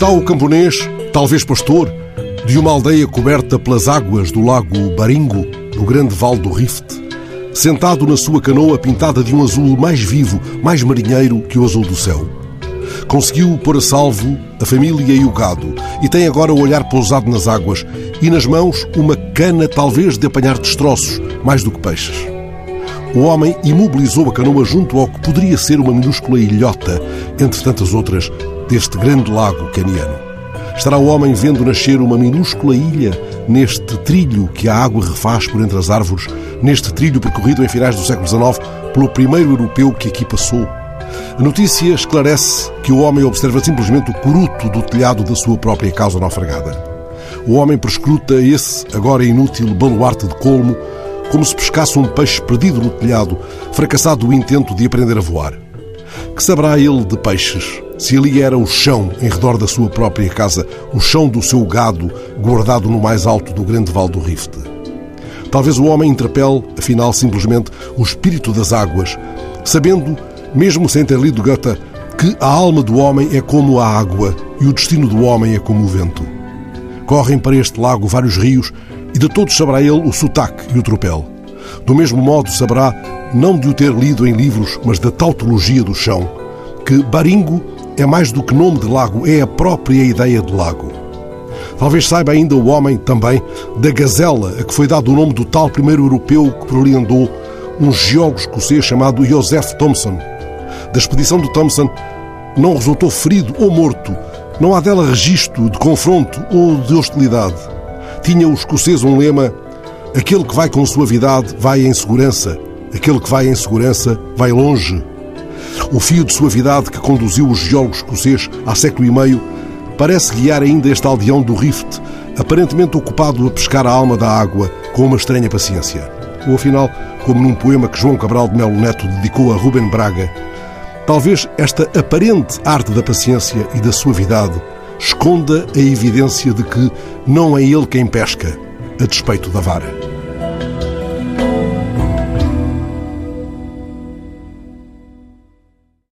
Está o camponês, talvez pastor, de uma aldeia coberta pelas águas do lago Baringo, no grande vale do Rift, sentado na sua canoa pintada de um azul mais vivo, mais marinheiro que o azul do céu. Conseguiu pôr a salvo a família e o gado e tem agora o olhar pousado nas águas e nas mãos uma cana talvez de apanhar destroços, mais do que peixes. O homem imobilizou a canoa junto ao que poderia ser uma minúscula ilhota, entre tantas outras, deste grande lago caniano. Estará o homem vendo nascer uma minúscula ilha neste trilho que a água refaz por entre as árvores, neste trilho percorrido em finais do século XIX pelo primeiro europeu que aqui passou. A notícia esclarece que o homem observa simplesmente o coruto do telhado da sua própria casa naufragada. O homem prescruta esse, agora inútil, baluarte de colmo, como se pescasse um peixe perdido no telhado, fracassado o intento de aprender a voar. Que saberá ele de peixes, se ali era o chão em redor da sua própria casa, o chão do seu gado, guardado no mais alto do grande vale do Rift? Talvez o homem interpele, afinal, simplesmente o espírito das águas, sabendo, mesmo sem ter lido Goethe, que a alma do homem é como a água e o destino do homem é como o vento. Correm para este lago vários rios e de todos saberá ele o sotaque e o tropel. Do mesmo modo saberá, não de o ter lido em livros, mas da tautologia do chão, que Baringo é mais do que nome de lago, é a própria ideia de lago. Talvez saiba ainda o homem também da gazela a que foi dado o nome do tal primeiro europeu que por ali andou, um geólogo escocês chamado Joseph Thomson. Da expedição de Thomson não resultou ferido ou morto, não há dela registro de confronto ou de hostilidade tinha o escocês um lema: aquele que vai com suavidade vai em segurança, aquele que vai em segurança vai longe. O fio de suavidade que conduziu o geólogo escocês há século e meio parece guiar ainda este aldeão do Rift, aparentemente ocupado a pescar a alma da água com uma estranha paciência. Ou afinal, como num poema que João Cabral de Melo Neto dedicou a Rubem Braga, talvez esta aparente arte da paciência e da suavidade esconda a evidência de que não é ele quem pesca, a despeito da vara.